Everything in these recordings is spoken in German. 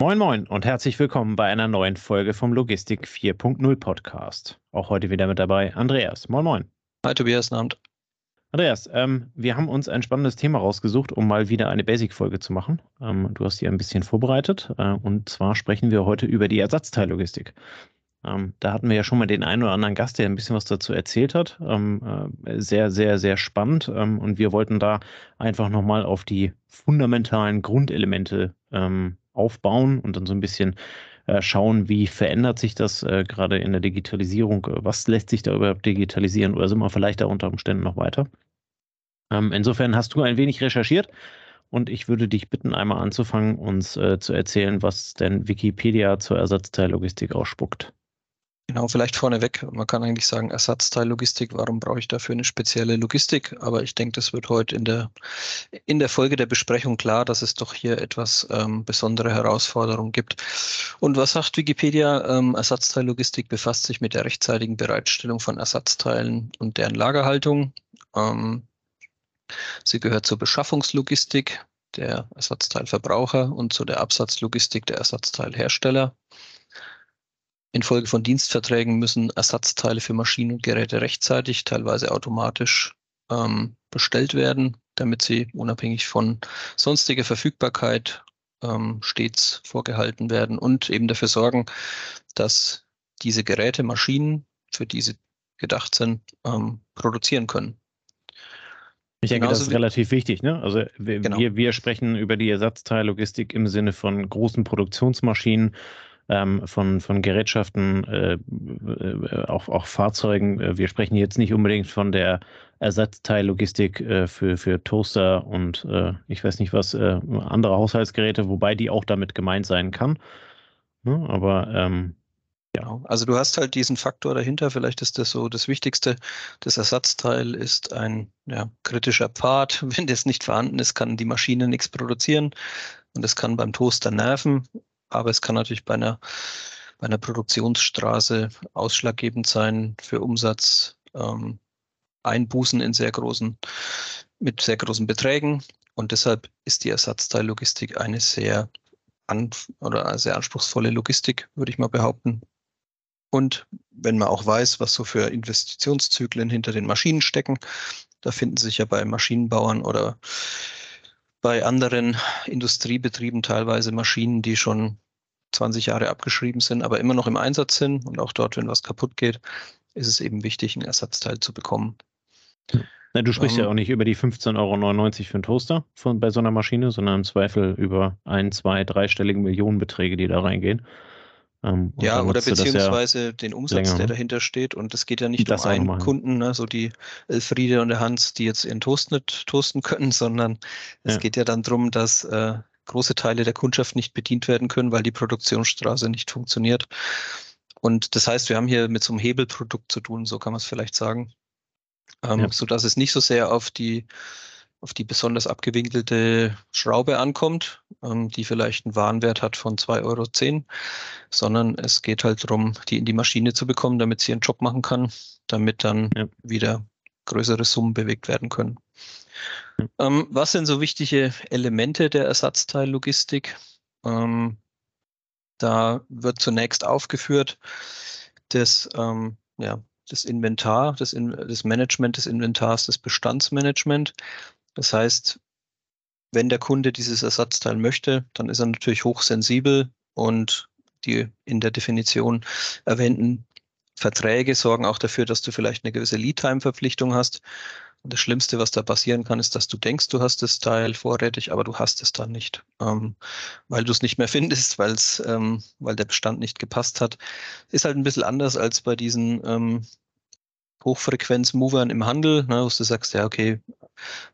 Moin Moin und herzlich willkommen bei einer neuen Folge vom Logistik 4.0 Podcast. Auch heute wieder mit dabei Andreas. Moin Moin. Hi Tobias, Abend. Andreas, ähm, wir haben uns ein spannendes Thema rausgesucht, um mal wieder eine Basic-Folge zu machen. Ähm, du hast hier ein bisschen vorbereitet äh, und zwar sprechen wir heute über die Ersatzteillogistik. Ähm, da hatten wir ja schon mal den einen oder anderen Gast, der ein bisschen was dazu erzählt hat. Ähm, äh, sehr, sehr, sehr spannend. Ähm, und wir wollten da einfach nochmal auf die fundamentalen Grundelemente ähm, aufbauen und dann so ein bisschen äh, schauen, wie verändert sich das äh, gerade in der Digitalisierung, was lässt sich da überhaupt digitalisieren oder sind wir vielleicht da unter Umständen noch weiter. Ähm, insofern hast du ein wenig recherchiert und ich würde dich bitten, einmal anzufangen, uns äh, zu erzählen, was denn Wikipedia zur Ersatzteillogistik ausspuckt. Genau, vielleicht vorneweg. Man kann eigentlich sagen, Ersatzteillogistik, warum brauche ich dafür eine spezielle Logistik? Aber ich denke, das wird heute in der, in der Folge der Besprechung klar, dass es doch hier etwas ähm, besondere Herausforderungen gibt. Und was sagt Wikipedia? Ähm, Ersatzteillogistik befasst sich mit der rechtzeitigen Bereitstellung von Ersatzteilen und deren Lagerhaltung. Ähm, sie gehört zur Beschaffungslogistik der Ersatzteilverbraucher und zu der Absatzlogistik der Ersatzteilhersteller. Infolge von Dienstverträgen müssen Ersatzteile für Maschinen und Geräte rechtzeitig, teilweise automatisch ähm, bestellt werden, damit sie unabhängig von sonstiger Verfügbarkeit ähm, stets vorgehalten werden und eben dafür sorgen, dass diese Geräte, Maschinen, für die sie gedacht sind, ähm, produzieren können. Ich denke, Genauso das ist relativ wichtig. Ne? Also wir, genau. wir, wir sprechen über die Ersatzteillogistik im Sinne von großen Produktionsmaschinen, ähm, von, von Gerätschaften, äh, äh, auch, auch Fahrzeugen. Äh, wir sprechen jetzt nicht unbedingt von der Ersatzteillogistik äh, für, für Toaster und äh, ich weiß nicht was, äh, andere Haushaltsgeräte, wobei die auch damit gemeint sein kann. Ne? Aber ähm, ja. Genau. Also du hast halt diesen Faktor dahinter, vielleicht ist das so das Wichtigste. Das Ersatzteil ist ein ja, kritischer Pfad. Wenn das nicht vorhanden ist, kann die Maschine nichts produzieren und es kann beim Toaster nerven aber es kann natürlich bei einer, bei einer Produktionsstraße ausschlaggebend sein für Umsatz, ähm, Einbußen in sehr großen, mit sehr großen Beträgen. Und deshalb ist die Ersatzteillogistik eine sehr an, oder eine sehr anspruchsvolle Logistik, würde ich mal behaupten. Und wenn man auch weiß, was so für Investitionszyklen hinter den Maschinen stecken, da finden sich ja bei Maschinenbauern oder bei anderen Industriebetrieben teilweise Maschinen, die schon 20 Jahre abgeschrieben sind, aber immer noch im Einsatz sind. Und auch dort, wenn was kaputt geht, ist es eben wichtig, ein Ersatzteil zu bekommen. Na, du sprichst um, ja ähm, auch nicht über die 15,99 Euro für einen Toaster von, bei so einer Maschine, sondern im Zweifel über ein, zwei, dreistelligen Millionenbeträge, die da reingehen. Ähm, ja, oder beziehungsweise ja den Umsatz, länger, der ne? dahinter steht. Und es geht ja nicht um einen Kunden, ne, so die Elfriede und der Hans, die jetzt ihren Toast nicht toasten können, sondern es ja. geht ja dann darum, dass äh, große Teile der Kundschaft nicht bedient werden können, weil die Produktionsstraße nicht funktioniert. Und das heißt, wir haben hier mit so einem Hebelprodukt zu tun, so kann man es vielleicht sagen. Ähm, ja. So dass es nicht so sehr auf die auf die besonders abgewinkelte Schraube ankommt, ähm, die vielleicht einen Warenwert hat von 2,10 Euro, sondern es geht halt darum, die in die Maschine zu bekommen, damit sie ihren Job machen kann, damit dann ja. wieder größere Summen bewegt werden können. Ja. Ähm, was sind so wichtige Elemente der Ersatzteillogistik? Ähm, da wird zunächst aufgeführt, dass ähm, ja, das Inventar, das, in, das Management des Inventars, das Bestandsmanagement. Das heißt, wenn der Kunde dieses Ersatzteil möchte, dann ist er natürlich hochsensibel und die in der Definition erwähnten Verträge sorgen auch dafür, dass du vielleicht eine gewisse Lead-Time-Verpflichtung hast. Und das Schlimmste, was da passieren kann, ist, dass du denkst, du hast das Teil vorrätig, aber du hast es dann nicht, ähm, weil du es nicht mehr findest, ähm, weil der Bestand nicht gepasst hat. Ist halt ein bisschen anders als bei diesen ähm, Hochfrequenz-Movern im Handel, ne, wo du sagst, ja, okay,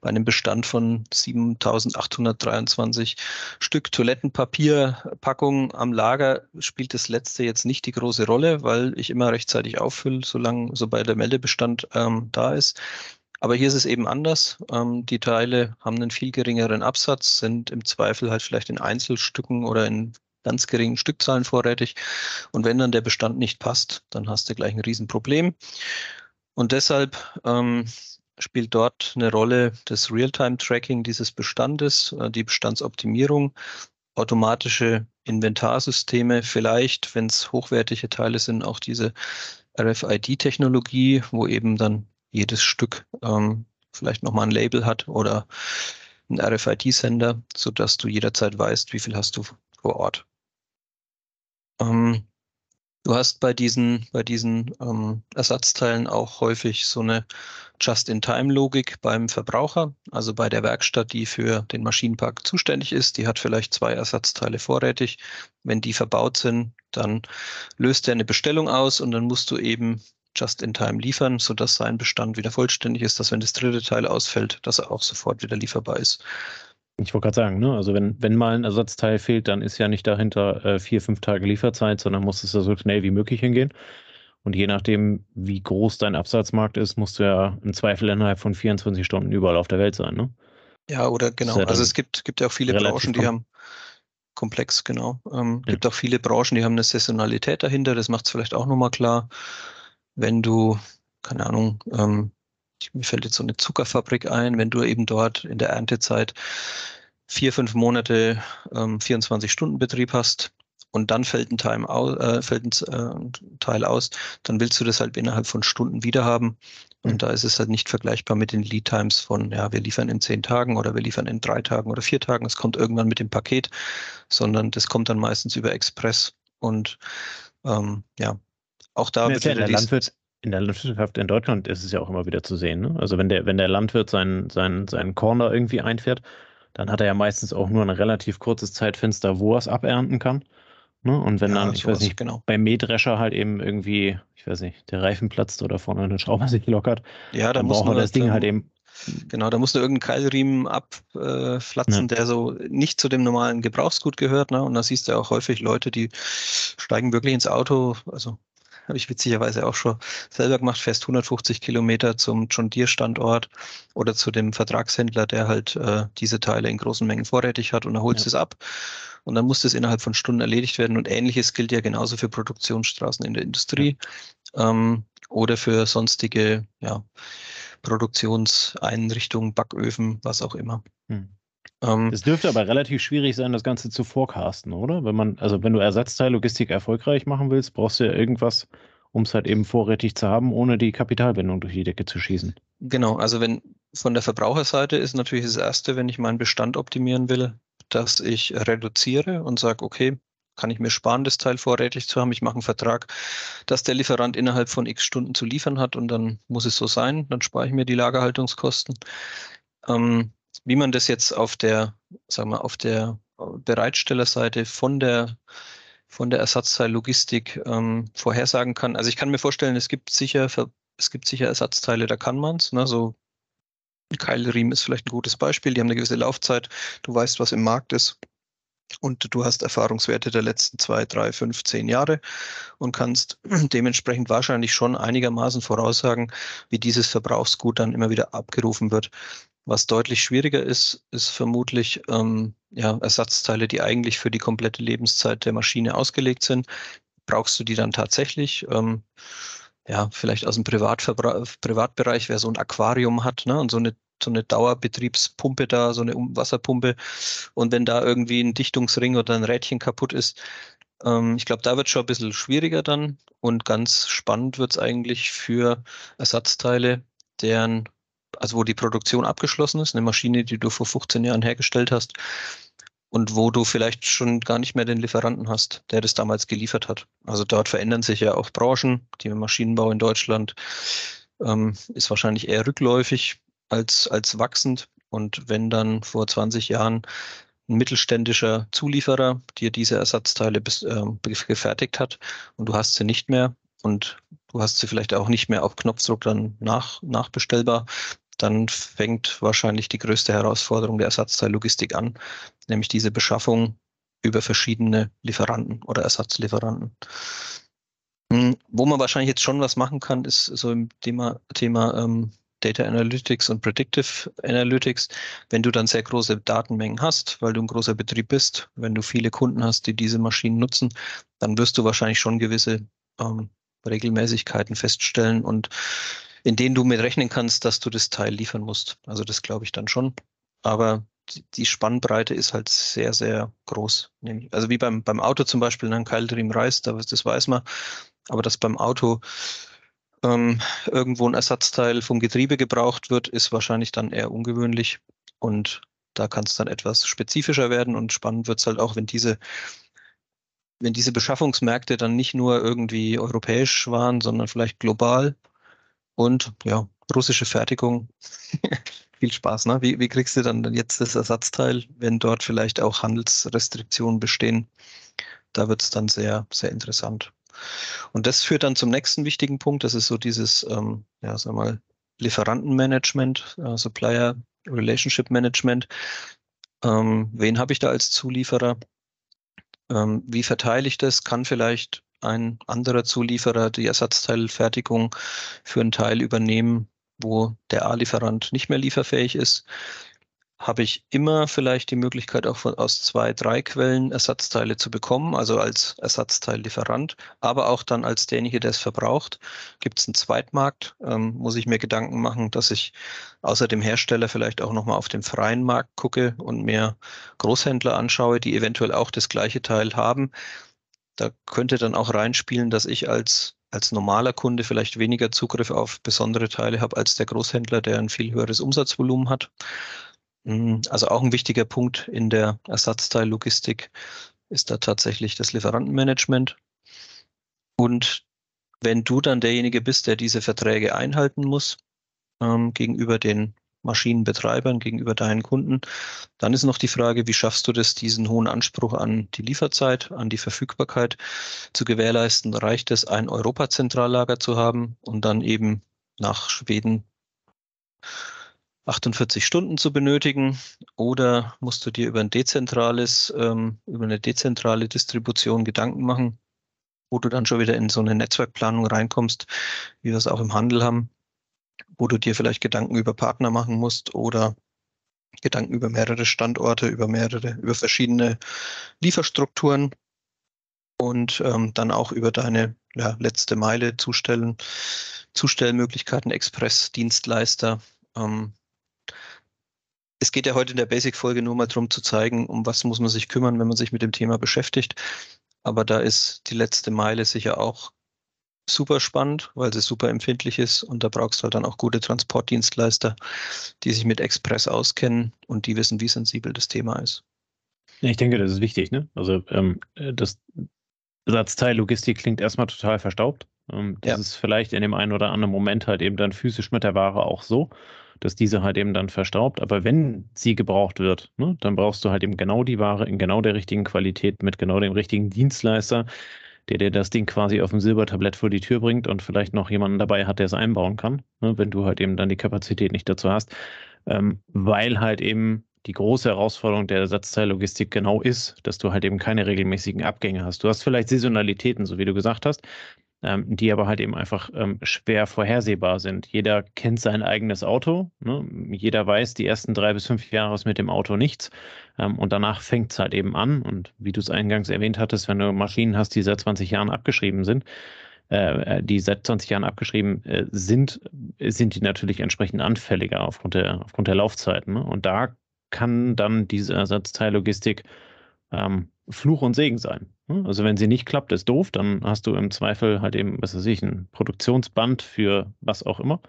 bei einem Bestand von 7823 Stück Toilettenpapierpackung am Lager spielt das letzte jetzt nicht die große Rolle, weil ich immer rechtzeitig auffülle, solange, sobald der Meldebestand ähm, da ist. Aber hier ist es eben anders. Ähm, die Teile haben einen viel geringeren Absatz, sind im Zweifel halt vielleicht in Einzelstücken oder in ganz geringen Stückzahlen vorrätig. Und wenn dann der Bestand nicht passt, dann hast du gleich ein Riesenproblem. Und deshalb ähm, spielt dort eine Rolle das Realtime-Tracking dieses Bestandes, äh, die Bestandsoptimierung. automatische Inventarsysteme, vielleicht, wenn es hochwertige Teile sind, auch diese RFID-Technologie, wo eben dann jedes Stück ähm, vielleicht nochmal ein Label hat oder ein RFID-Sender, sodass du jederzeit weißt, wie viel hast du vor Ort. Ähm, du hast bei diesen, bei diesen ähm, Ersatzteilen auch häufig so eine Just-in-Time-Logik beim Verbraucher, also bei der Werkstatt, die für den Maschinenpark zuständig ist. Die hat vielleicht zwei Ersatzteile vorrätig. Wenn die verbaut sind, dann löst er eine Bestellung aus und dann musst du eben just in time liefern, sodass sein Bestand wieder vollständig ist, dass wenn das dritte Teil ausfällt, dass er auch sofort wieder lieferbar ist. Ich wollte gerade sagen, ne? also wenn, wenn mal ein Ersatzteil fehlt, dann ist ja nicht dahinter äh, vier, fünf Tage Lieferzeit, sondern muss es ja so schnell wie möglich hingehen. Und je nachdem, wie groß dein Absatzmarkt ist, musst du ja im Zweifel innerhalb von 24 Stunden überall auf der Welt sein. Ne? Ja, oder genau. Ja also es gibt, gibt ja auch viele Branchen, die haben komplex, genau. Ähm, ja. gibt auch viele Branchen, die haben eine Saisonalität dahinter. Das macht es vielleicht auch nochmal klar wenn du, keine Ahnung, ähm, mir fällt jetzt so eine Zuckerfabrik ein, wenn du eben dort in der Erntezeit vier, fünf Monate ähm, 24-Stunden-Betrieb hast und dann fällt ein, Teil aus, äh, fällt ein äh, Teil aus, dann willst du das halt innerhalb von Stunden wieder haben. Und mhm. da ist es halt nicht vergleichbar mit den Lead Times von, ja, wir liefern in zehn Tagen oder wir liefern in drei Tagen oder vier Tagen. Es kommt irgendwann mit dem Paket, sondern das kommt dann meistens über Express. Und ähm, ja, auch da wird ja der Landwirt, in der Landwirtschaft in Deutschland ist es ja auch immer wieder zu sehen. Ne? Also wenn der, wenn der Landwirt seinen, seinen, seinen Korn da irgendwie einfährt, dann hat er ja meistens auch nur ein relativ kurzes Zeitfenster, wo er es abernten kann. Ne? Und wenn ja, dann, ich weiß nicht, genau. beim Mähdrescher halt eben irgendwie, ich weiß nicht, der Reifen platzt oder vorne eine Schraube sich lockert, ja, dann, braucht man das Ding halt eben Genau, da musst du irgendeinen Keilriemen abflatzen, ja. der so nicht zu dem normalen Gebrauchsgut gehört. Ne? Und da siehst du auch häufig Leute, die steigen wirklich ins Auto, also habe ich witzigerweise auch schon selber gemacht, fährst 150 Kilometer zum John Deere Standort oder zu dem Vertragshändler, der halt äh, diese Teile in großen Mengen vorrätig hat und er holt ja. es ab. Und dann muss das innerhalb von Stunden erledigt werden. Und ähnliches gilt ja genauso für Produktionsstraßen in der Industrie ja. ähm, oder für sonstige ja, Produktionseinrichtungen, Backöfen, was auch immer. Hm. Ähm, es dürfte aber relativ schwierig sein, das Ganze zu forecasten, oder? Wenn man, also wenn du Ersatzteillogistik erfolgreich machen willst, brauchst du ja irgendwas, um es halt eben vorrätig zu haben, ohne die Kapitalbindung durch die Decke zu schießen. Genau, also wenn von der Verbraucherseite ist natürlich das Erste, wenn ich meinen Bestand optimieren will, dass ich reduziere und sage, okay, kann ich mir sparen, das Teil vorrätig zu haben. Ich mache einen Vertrag, dass der Lieferant innerhalb von x Stunden zu liefern hat und dann muss es so sein. Dann spare ich mir die Lagerhaltungskosten. Ähm, wie man das jetzt auf der, sagen wir, auf der Bereitstellerseite von der von der Ersatzteillogistik ähm, vorhersagen kann. Also ich kann mir vorstellen, es gibt sicher es gibt sicher Ersatzteile, da kann man es. Ne? So Keilriemen ist vielleicht ein gutes Beispiel. Die haben eine gewisse Laufzeit. Du weißt, was im Markt ist. Und du hast Erfahrungswerte der letzten zwei, drei, fünf, zehn Jahre und kannst dementsprechend wahrscheinlich schon einigermaßen voraussagen, wie dieses Verbrauchsgut dann immer wieder abgerufen wird. Was deutlich schwieriger ist, ist vermutlich ähm, ja, Ersatzteile, die eigentlich für die komplette Lebenszeit der Maschine ausgelegt sind. Brauchst du die dann tatsächlich? Ähm, ja, vielleicht aus dem Privatbereich, wer so ein Aquarium hat ne, und so eine, so eine Dauerbetriebspumpe da, so eine Wasserpumpe. Und wenn da irgendwie ein Dichtungsring oder ein Rädchen kaputt ist, ähm, ich glaube, da wird schon ein bisschen schwieriger dann. Und ganz spannend wird es eigentlich für Ersatzteile, deren also wo die Produktion abgeschlossen ist, eine Maschine, die du vor 15 Jahren hergestellt hast und wo du vielleicht schon gar nicht mehr den Lieferanten hast, der das damals geliefert hat. Also dort verändern sich ja auch Branchen. Die Maschinenbau in Deutschland ähm, ist wahrscheinlich eher rückläufig als, als wachsend. Und wenn dann vor 20 Jahren ein mittelständischer Zulieferer dir diese Ersatzteile bis, äh, gefertigt hat und du hast sie nicht mehr und du hast sie vielleicht auch nicht mehr auf Knopfdruck dann nach, nachbestellbar, dann fängt wahrscheinlich die größte Herausforderung der Ersatzteillogistik an, nämlich diese Beschaffung über verschiedene Lieferanten oder Ersatzlieferanten. Hm, wo man wahrscheinlich jetzt schon was machen kann, ist so im Thema, Thema ähm, Data Analytics und Predictive Analytics. Wenn du dann sehr große Datenmengen hast, weil du ein großer Betrieb bist, wenn du viele Kunden hast, die diese Maschinen nutzen, dann wirst du wahrscheinlich schon gewisse ähm, Regelmäßigkeiten feststellen und in denen du mit rechnen kannst, dass du das Teil liefern musst. Also das glaube ich dann schon. Aber die Spannbreite ist halt sehr, sehr groß. Also wie beim, beim Auto zum Beispiel, ein Keilriemen reißt, das weiß man. Aber dass beim Auto ähm, irgendwo ein Ersatzteil vom Getriebe gebraucht wird, ist wahrscheinlich dann eher ungewöhnlich. Und da kann es dann etwas spezifischer werden und spannend wird es halt auch, wenn diese, wenn diese Beschaffungsmärkte dann nicht nur irgendwie europäisch waren, sondern vielleicht global. Und ja, russische Fertigung. Viel Spaß, ne? Wie, wie kriegst du dann jetzt das Ersatzteil, wenn dort vielleicht auch Handelsrestriktionen bestehen? Da wird es dann sehr, sehr interessant. Und das führt dann zum nächsten wichtigen Punkt. Das ist so dieses, ähm, ja, sag mal, Lieferantenmanagement, äh, Supplier Relationship Management. Ähm, wen habe ich da als Zulieferer? Ähm, wie verteile ich das? Kann vielleicht ein anderer Zulieferer die Ersatzteilfertigung für einen Teil übernehmen, wo der A-Lieferant nicht mehr lieferfähig ist? habe ich immer vielleicht die Möglichkeit, auch von, aus zwei, drei Quellen Ersatzteile zu bekommen, also als Ersatzteillieferant, aber auch dann als derjenige, der es verbraucht. Gibt es einen Zweitmarkt, ähm, muss ich mir Gedanken machen, dass ich außer dem Hersteller vielleicht auch nochmal auf dem freien Markt gucke und mir Großhändler anschaue, die eventuell auch das gleiche Teil haben. Da könnte dann auch reinspielen, dass ich als als normaler Kunde vielleicht weniger Zugriff auf besondere Teile habe als der Großhändler, der ein viel höheres Umsatzvolumen hat. Mhm, also auch ein wichtiger Punkt in der Ersatzteillogistik ist da tatsächlich das Lieferantenmanagement. Und wenn du dann derjenige bist, der diese Verträge einhalten muss ähm, gegenüber den Maschinenbetreibern, gegenüber deinen Kunden, dann ist noch die Frage, wie schaffst du das, diesen hohen Anspruch an die Lieferzeit, an die Verfügbarkeit zu gewährleisten? Reicht es, ein Europazentrallager zu haben und dann eben nach Schweden 48 Stunden zu benötigen? Oder musst du dir über ein dezentrales, ähm, über eine dezentrale Distribution Gedanken machen, wo du dann schon wieder in so eine Netzwerkplanung reinkommst, wie wir es auch im Handel haben, wo du dir vielleicht Gedanken über Partner machen musst oder Gedanken über mehrere Standorte, über mehrere, über verschiedene Lieferstrukturen und ähm, dann auch über deine ja, letzte Meile zustellen, Zustellmöglichkeiten, Expressdienstleister. Ähm, es geht ja heute in der Basic-Folge nur mal darum zu zeigen, um was muss man sich kümmern, wenn man sich mit dem Thema beschäftigt. Aber da ist die letzte Meile sicher auch super spannend, weil sie super empfindlich ist und da brauchst du halt dann auch gute Transportdienstleister, die sich mit Express auskennen und die wissen, wie sensibel das Thema ist. Ich denke, das ist wichtig. Ne? Also ähm, das Ersatzteil Logistik klingt erstmal total verstaubt. Ähm, das ja. ist vielleicht in dem einen oder anderen Moment halt eben dann physisch mit der Ware auch so dass diese halt eben dann verstaubt. Aber wenn sie gebraucht wird, ne, dann brauchst du halt eben genau die Ware in genau der richtigen Qualität mit genau dem richtigen Dienstleister, der dir das Ding quasi auf dem Silbertablett vor die Tür bringt und vielleicht noch jemanden dabei hat, der es einbauen kann, ne, wenn du halt eben dann die Kapazität nicht dazu hast. Ähm, weil halt eben die große Herausforderung der Ersatzteillogistik genau ist, dass du halt eben keine regelmäßigen Abgänge hast. Du hast vielleicht Saisonalitäten, so wie du gesagt hast, ähm, die aber halt eben einfach ähm, schwer vorhersehbar sind. Jeder kennt sein eigenes Auto. Ne? Jeder weiß, die ersten drei bis fünf Jahre ist mit dem Auto nichts. Ähm, und danach fängt es halt eben an. Und wie du es eingangs erwähnt hattest, wenn du Maschinen hast, die seit 20 Jahren abgeschrieben sind, äh, äh die seit 20 Jahren abgeschrieben äh, sind, sind die natürlich entsprechend anfälliger aufgrund der, aufgrund der Laufzeiten. Ne? Und da kann dann diese Ersatzteillogistik ähm, Fluch und Segen sein. Ne? Also wenn sie nicht klappt, ist doof, dann hast du im Zweifel halt eben, was weiß ich, ein Produktionsband für was auch immer,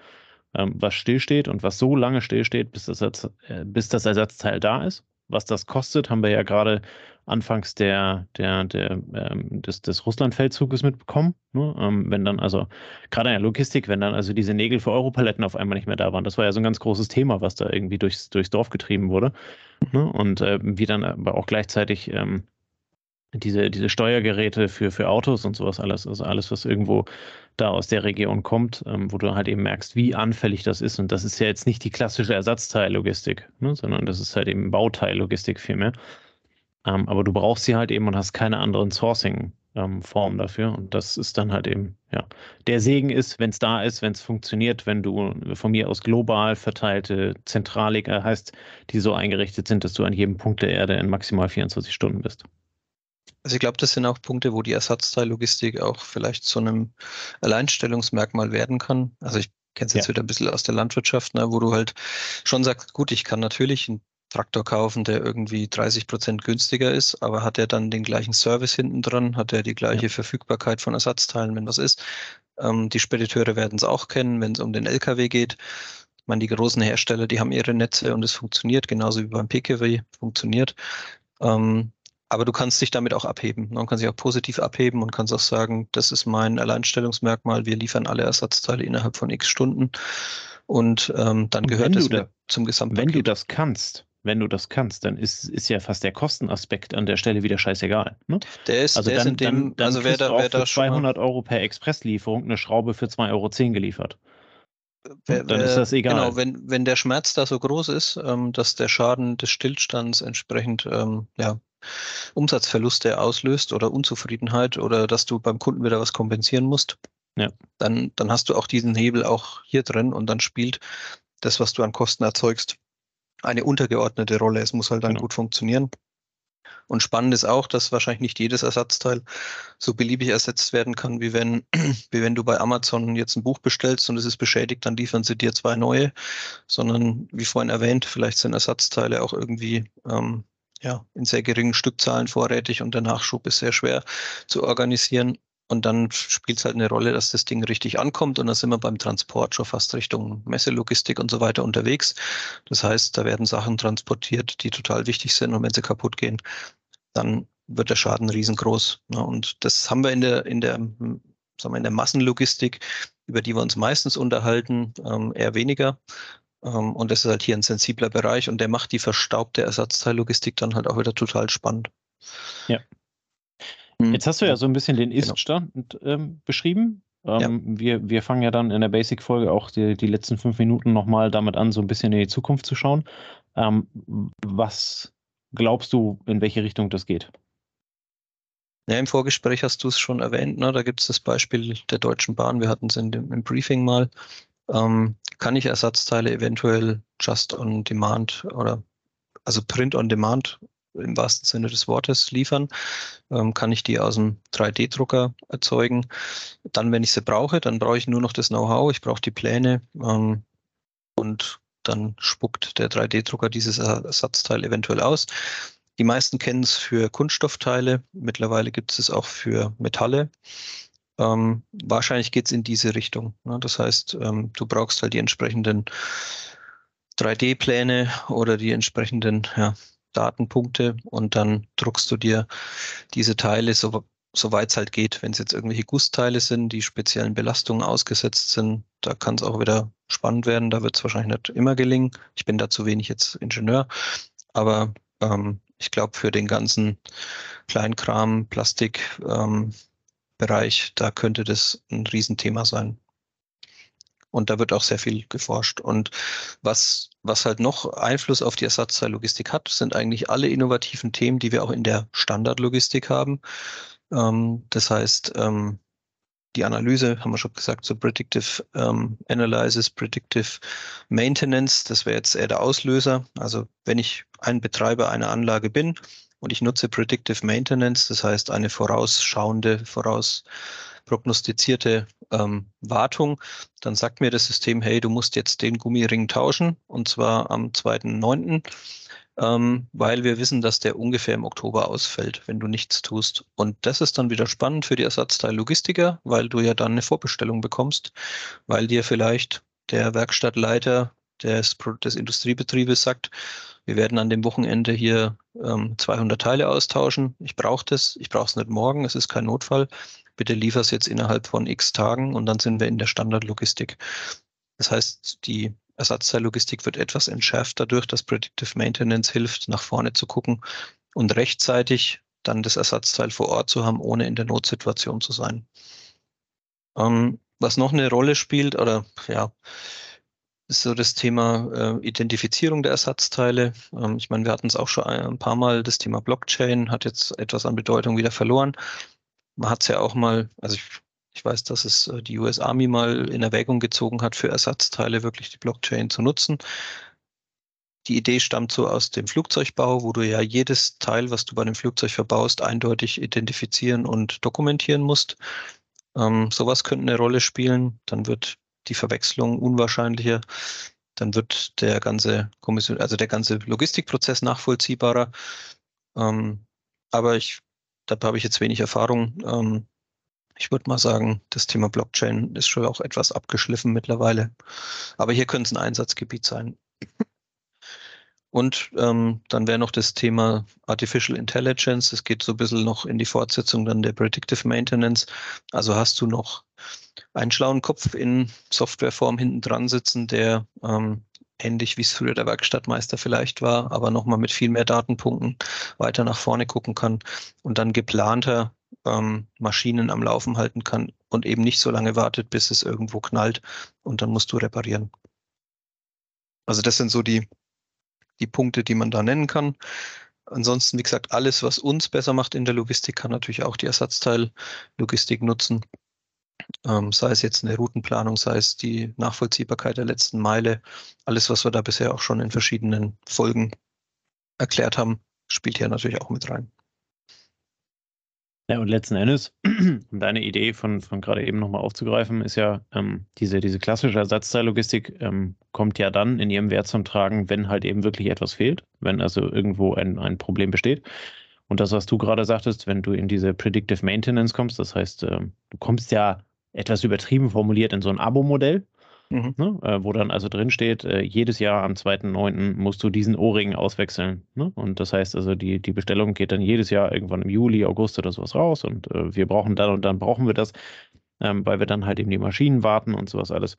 ähm, was stillsteht und was so lange stillsteht, bis das, äh, bis das Ersatzteil da ist. Was das kostet, haben wir ja gerade anfangs der, der, der, ähm, des, des Russland-Feldzuges mitbekommen. Ne? Ähm, wenn dann also, gerade in der Logistik, wenn dann also diese Nägel für Europaletten auf einmal nicht mehr da waren, das war ja so ein ganz großes Thema, was da irgendwie durchs, durchs Dorf getrieben wurde. Ne? Und äh, wie dann aber auch gleichzeitig ähm, diese, diese Steuergeräte für, für Autos und sowas alles, also alles, was irgendwo da aus der Region kommt, ähm, wo du halt eben merkst, wie anfällig das ist. Und das ist ja jetzt nicht die klassische Ersatzteillogistik, ne, sondern das ist halt eben Bauteillogistik vielmehr. Ähm, aber du brauchst sie halt eben und hast keine anderen Sourcing-Formen ähm, dafür. Und das ist dann halt eben, ja. Der Segen ist, wenn es da ist, wenn es funktioniert, wenn du von mir aus global verteilte Zentralliga heißt, die so eingerichtet sind, dass du an jedem Punkt der Erde in maximal 24 Stunden bist. Also ich glaube, das sind auch Punkte, wo die Ersatzteillogistik auch vielleicht zu einem Alleinstellungsmerkmal werden kann. Also ich kenne es jetzt ja. wieder ein bisschen aus der Landwirtschaft, ne, wo du halt schon sagst, gut, ich kann natürlich ein Traktor kaufen, der irgendwie 30 Prozent günstiger ist, aber hat er dann den gleichen Service hinten dran, hat er die gleiche ja. Verfügbarkeit von Ersatzteilen, wenn was ist. Ähm, die Spediteure werden es auch kennen, wenn es um den LKW geht. Ich meine, die großen Hersteller, die haben ihre Netze und es funktioniert, genauso wie beim PKW funktioniert. Ähm, aber du kannst dich damit auch abheben. Man kann sich auch positiv abheben und kannst auch sagen, das ist mein Alleinstellungsmerkmal. Wir liefern alle Ersatzteile innerhalb von x Stunden. Und ähm, dann und gehört es da, zum Gesamtpaket. Wenn du das kannst, wenn du das kannst, dann ist, ist ja fast der Kostenaspekt an der Stelle wieder scheißegal. Ne? Der ist, also der dann, ist in dem, dann, dann also wer da, wer da 200 Euro per Expresslieferung eine Schraube für 2,10 Euro geliefert. Wer, dann ist das egal. Genau, wenn, wenn der Schmerz da so groß ist, ähm, dass der Schaden des Stillstands entsprechend ähm, ja, Umsatzverluste auslöst oder Unzufriedenheit oder dass du beim Kunden wieder was kompensieren musst, ja. dann, dann hast du auch diesen Hebel auch hier drin und dann spielt das, was du an Kosten erzeugst, eine untergeordnete Rolle. Es muss halt dann genau. gut funktionieren. Und spannend ist auch, dass wahrscheinlich nicht jedes Ersatzteil so beliebig ersetzt werden kann, wie wenn, wie wenn du bei Amazon jetzt ein Buch bestellst und es ist beschädigt, dann liefern sie dir zwei neue, sondern wie vorhin erwähnt, vielleicht sind Ersatzteile auch irgendwie ähm, ja, in sehr geringen Stückzahlen vorrätig und der Nachschub ist sehr schwer zu organisieren. Und dann spielt es halt eine Rolle, dass das Ding richtig ankommt. Und dann sind wir beim Transport schon fast Richtung Messelogistik und so weiter unterwegs. Das heißt, da werden Sachen transportiert, die total wichtig sind. Und wenn sie kaputt gehen, dann wird der Schaden riesengroß. Und das haben wir in der, in der, sagen wir, in der Massenlogistik, über die wir uns meistens unterhalten, ähm, eher weniger. Ähm, und das ist halt hier ein sensibler Bereich und der macht die verstaubte Ersatzteillogistik dann halt auch wieder total spannend. Ja. Hm. Jetzt hast du ja so ein bisschen den genau. Ist-Stand ähm, beschrieben. Ähm, ja. wir, wir fangen ja dann in der Basic-Folge auch die, die letzten fünf Minuten nochmal damit an, so ein bisschen in die Zukunft zu schauen. Ähm, was glaubst du, in welche Richtung das geht? Ja, im Vorgespräch hast du es schon erwähnt, ne? da gibt es das Beispiel der Deutschen Bahn, wir hatten es in dem, im Briefing mal. Ähm, kann ich Ersatzteile eventuell just on demand oder also print on demand im wahrsten Sinne des Wortes liefern? Ähm, kann ich die aus dem 3D-Drucker erzeugen? Dann, wenn ich sie brauche, dann brauche ich nur noch das Know-how, ich brauche die Pläne ähm, und dann spuckt der 3D-Drucker dieses Ersatzteil eventuell aus. Die meisten kennen es für Kunststoffteile. Mittlerweile gibt es es auch für Metalle. Ähm, wahrscheinlich geht es in diese Richtung. Ne? Das heißt, ähm, du brauchst halt die entsprechenden 3D-Pläne oder die entsprechenden ja, Datenpunkte und dann druckst du dir diese Teile, so, soweit es halt geht. Wenn es jetzt irgendwelche Gussteile sind, die speziellen Belastungen ausgesetzt sind, da kann es auch wieder spannend werden. Da wird es wahrscheinlich nicht immer gelingen. Ich bin da zu wenig jetzt Ingenieur, aber ähm, ich glaube, für den ganzen Kleinkram, Plastik, ähm, Bereich, da könnte das ein Riesenthema sein. Und da wird auch sehr viel geforscht. Und was, was halt noch Einfluss auf die Ersatzteillogistik hat, sind eigentlich alle innovativen Themen, die wir auch in der Standardlogistik haben. Ähm, das heißt, ähm, die Analyse, haben wir schon gesagt, so Predictive ähm, Analysis, Predictive Maintenance, das wäre jetzt eher der Auslöser. Also wenn ich ein Betreiber einer Anlage bin und ich nutze Predictive Maintenance, das heißt eine vorausschauende, vorausprognostizierte ähm, Wartung, dann sagt mir das System, hey, du musst jetzt den Gummiring tauschen und zwar am 2.9., ähm, weil wir wissen, dass der ungefähr im Oktober ausfällt, wenn du nichts tust. Und das ist dann wieder spannend für die Ersatzteillogistiker, weil du ja dann eine Vorbestellung bekommst, weil dir vielleicht der Werkstattleiter des, des Industriebetriebes sagt, wir werden an dem Wochenende hier ähm, 200 Teile austauschen. Ich brauche das. Ich brauche es nicht morgen. Es ist kein Notfall. Bitte liefer es jetzt innerhalb von x Tagen und dann sind wir in der Standardlogistik. Das heißt, die Ersatzteillogistik wird etwas entschärft dadurch, dass Predictive Maintenance hilft, nach vorne zu gucken und rechtzeitig dann das Ersatzteil vor Ort zu haben, ohne in der Notsituation zu sein. Ähm, was noch eine Rolle spielt, oder ja, ist so das Thema äh, Identifizierung der Ersatzteile. Ähm, ich meine, wir hatten es auch schon ein, paar Mal, das Thema Blockchain hat jetzt etwas an Bedeutung wieder verloren. Man hat es ja auch mal, also ich, ich weiß, dass es äh, die US Army mal in Erwägung gezogen hat, für Ersatzteile wirklich die Blockchain zu nutzen. Die Idee stammt so aus dem Flugzeugbau, wo du ja jedes Teil, was du bei einem Flugzeug verbaust, eindeutig identifizieren und dokumentieren musst. Ähm, sowas könnte eine Rolle spielen. Dann wird die Verwechslung unwahrscheinlicher. dann wird der ganze Kommission, also der ganze Logistikprozess nachvollziehbarer. Ähm, aber ich, da habe ich jetzt wenig Erfahrung. Ähm, ich würde mal sagen, das Thema Blockchain ist schon auch etwas abgeschliffen mittlerweile. Aber hier könnte es ein Einsatzgebiet sein. Und ähm, dann wäre noch das Thema Artificial Intelligence. Es geht so ein bisschen noch in die Fortsetzung dann der Predictive Maintenance. Also hast du noch einen schlauen Kopf in Softwareform hinten dran sitzen, der ähm, ähnlich wie es früher der Werkstattmeister vielleicht war, aber nochmal mit viel mehr Datenpunkten weiter nach vorne gucken kann und dann geplanter ähm, Maschinen am Laufen halten kann und eben nicht so lange wartet, bis es irgendwo knallt und dann musst du reparieren. Also das sind so die, die Punkte, die man da nennen kann. Ansonsten, wie gesagt, alles, was uns besser macht in der Logistik, kann natürlich auch die Ersatzteillogistik nutzen. Ähm, sei es jetzt eine Routenplanung, sei es die Nachvollziehbarkeit der letzten Meile. Alles, was wir da bisher auch schon in verschiedenen Folgen erklärt haben, spielt hier natürlich auch mit rein. Ja, und letzten Endes, um deine Idee von, von gerade eben nochmal aufzugreifen, ist ja, ähm, diese, diese klassische Ersatzteillogistik ähm, kommt ja dann in ihrem Wert zum Tragen, wenn halt eben wirklich etwas fehlt, wenn also irgendwo ein, ein Problem besteht. Und das, was du gerade sagtest, wenn du in diese Predictive Maintenance kommst, das heißt, ähm, du kommst ja etwas übertrieben formuliert in so ein Abo-Modell, mhm. ne, äh, wo dann also drin steht, äh, jedes Jahr am 2.9. musst du diesen O-Ring auswechseln. Ne? Und das heißt also, die, die Bestellung geht dann jedes Jahr irgendwann im Juli, August oder sowas raus und äh, wir brauchen dann und dann brauchen wir das, ähm, weil wir dann halt eben die Maschinen warten und sowas alles.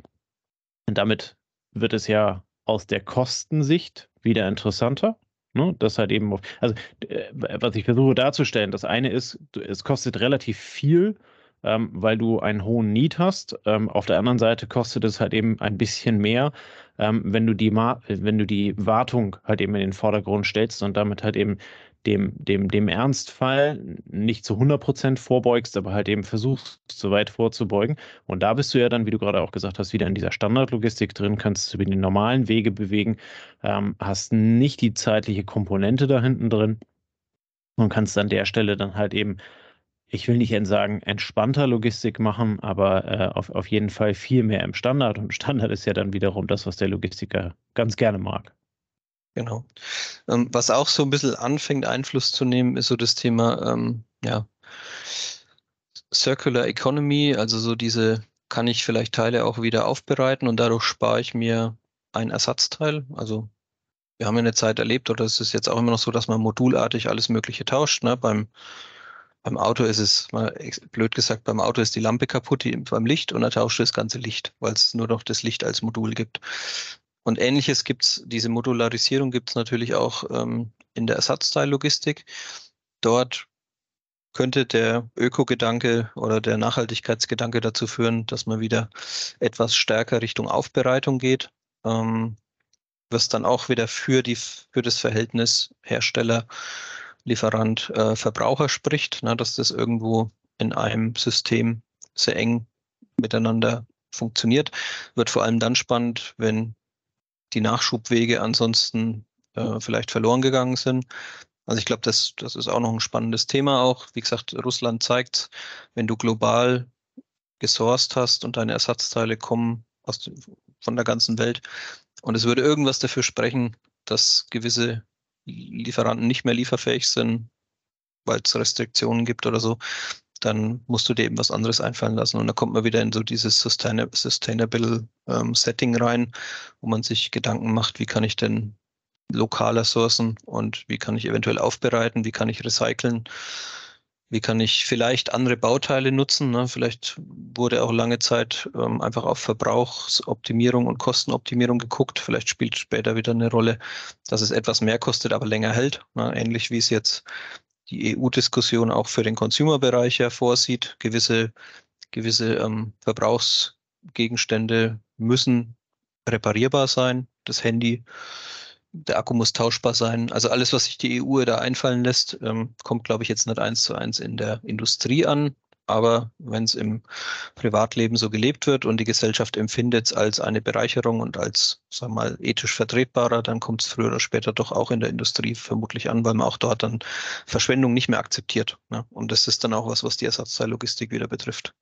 Und damit wird es ja aus der Kostensicht wieder interessanter. Ne? Das halt eben, auf, also äh, was ich versuche darzustellen, das eine ist, es kostet relativ viel, ähm, weil du einen hohen Need hast. Ähm, auf der anderen Seite kostet es halt eben ein bisschen mehr, ähm, wenn, du die wenn du die Wartung halt eben in den Vordergrund stellst und damit halt eben dem, dem, dem Ernstfall nicht zu 100% vorbeugst, aber halt eben versuchst, so weit vorzubeugen. Und da bist du ja dann, wie du gerade auch gesagt hast, wieder in dieser Standardlogistik drin, kannst du über die normalen Wege bewegen, ähm, hast nicht die zeitliche Komponente da hinten drin und kannst an der Stelle dann halt eben ich will nicht sagen, entspannter Logistik machen, aber äh, auf, auf jeden Fall viel mehr im Standard. Und Standard ist ja dann wiederum das, was der Logistiker ganz gerne mag. Genau. Ähm, was auch so ein bisschen anfängt, Einfluss zu nehmen, ist so das Thema, ähm, ja, Circular Economy, also so diese, kann ich vielleicht Teile auch wieder aufbereiten und dadurch spare ich mir ein Ersatzteil. Also wir haben ja eine Zeit erlebt, oder es ist jetzt auch immer noch so, dass man modulartig alles Mögliche tauscht. Ne? Beim beim Auto ist es, mal blöd gesagt, beim Auto ist die Lampe kaputt die, beim Licht und er tauscht das ganze Licht, weil es nur noch das Licht als Modul gibt. Und ähnliches gibt es, diese Modularisierung gibt es natürlich auch ähm, in der Ersatzteillogistik. Dort könnte der Öko-Gedanke oder der Nachhaltigkeitsgedanke dazu führen, dass man wieder etwas stärker Richtung Aufbereitung geht, ähm, was dann auch wieder für, die, für das Verhältnis Hersteller Lieferant äh, Verbraucher spricht, ne, dass das irgendwo in einem System sehr eng miteinander funktioniert. Wird vor allem dann spannend, wenn die Nachschubwege ansonsten äh, vielleicht verloren gegangen sind. Also ich glaube, das, das ist auch noch ein spannendes Thema auch. Wie gesagt, Russland zeigt, wenn du global gesourced hast und deine Ersatzteile kommen aus, von der ganzen Welt und es würde irgendwas dafür sprechen, dass gewisse Lieferanten nicht mehr lieferfähig sind, weil es Restriktionen gibt oder so, dann musst du dir eben was anderes einfallen lassen. Und da kommt man wieder in so dieses Sustainable, Sustainable ähm, Setting rein, wo man sich Gedanken macht, wie kann ich denn lokaler sourcen und wie kann ich eventuell aufbereiten, wie kann ich recyceln wie kann ich vielleicht andere Bauteile nutzen? Ne? Vielleicht wurde auch lange Zeit ähm, einfach auf Verbrauchsoptimierung und Kostenoptimierung geguckt. Vielleicht spielt später wieder eine Rolle, dass es etwas mehr kostet, aber länger hält. Ne? Ähnlich wie es jetzt die EU-Diskussion auch für den Consumer-Bereich ja vorsieht. Gewisse, gewisse ähm, Verbrauchsgegenstände müssen reparierbar sein. Das Handy der Akku muss tauschbar sein. Also alles, was sich die EU da einfallen lässt, ähm, kommt, glaube ich, jetzt nicht eins zu eins in der Industrie an. Aber wenn es im Privatleben so gelebt wird und die Gesellschaft empfindet es als eine Bereicherung und als, sagen wir mal, ethisch vertretbarer, dann kommt es früher oder später doch auch in der Industrie vermutlich an, weil man auch dort dann Verschwendung nicht mehr akzeptiert. Ne? Und das ist dann auch was, was die Ersatzteillogistik wieder betrifft.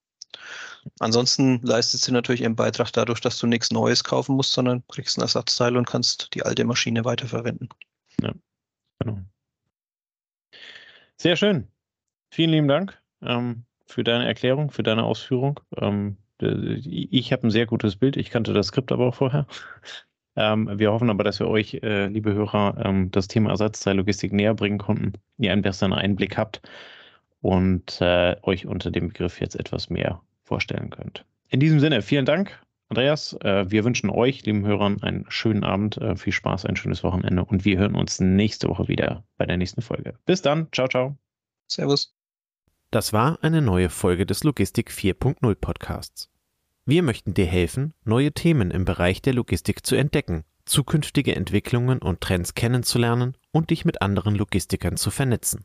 Ansonsten leistet sie natürlich ihren Beitrag dadurch, dass du nichts Neues kaufen musst, sondern kriegst ein Ersatzteil und kannst die alte Maschine weiterverwenden. Ja, genau. Sehr schön. Vielen lieben Dank ähm, für deine Erklärung, für deine Ausführung. Ähm, ich habe ein sehr gutes Bild. Ich kannte das Skript aber auch vorher. Ähm, wir hoffen aber, dass wir euch, äh, liebe Hörer, ähm, das Thema Ersatzteillogistik näher bringen konnten, ihr einen besseren Einblick habt und äh, euch unter dem Begriff jetzt etwas mehr vorstellen könnt. In diesem Sinne, vielen Dank, Andreas. Äh, wir wünschen euch, lieben Hörern, einen schönen Abend, äh, viel Spaß, ein schönes Wochenende und wir hören uns nächste Woche wieder bei der nächsten Folge. Bis dann, ciao, ciao. Servus. Das war eine neue Folge des Logistik 4.0 Podcasts. Wir möchten dir helfen, neue Themen im Bereich der Logistik zu entdecken, zukünftige Entwicklungen und Trends kennenzulernen und dich mit anderen Logistikern zu vernetzen.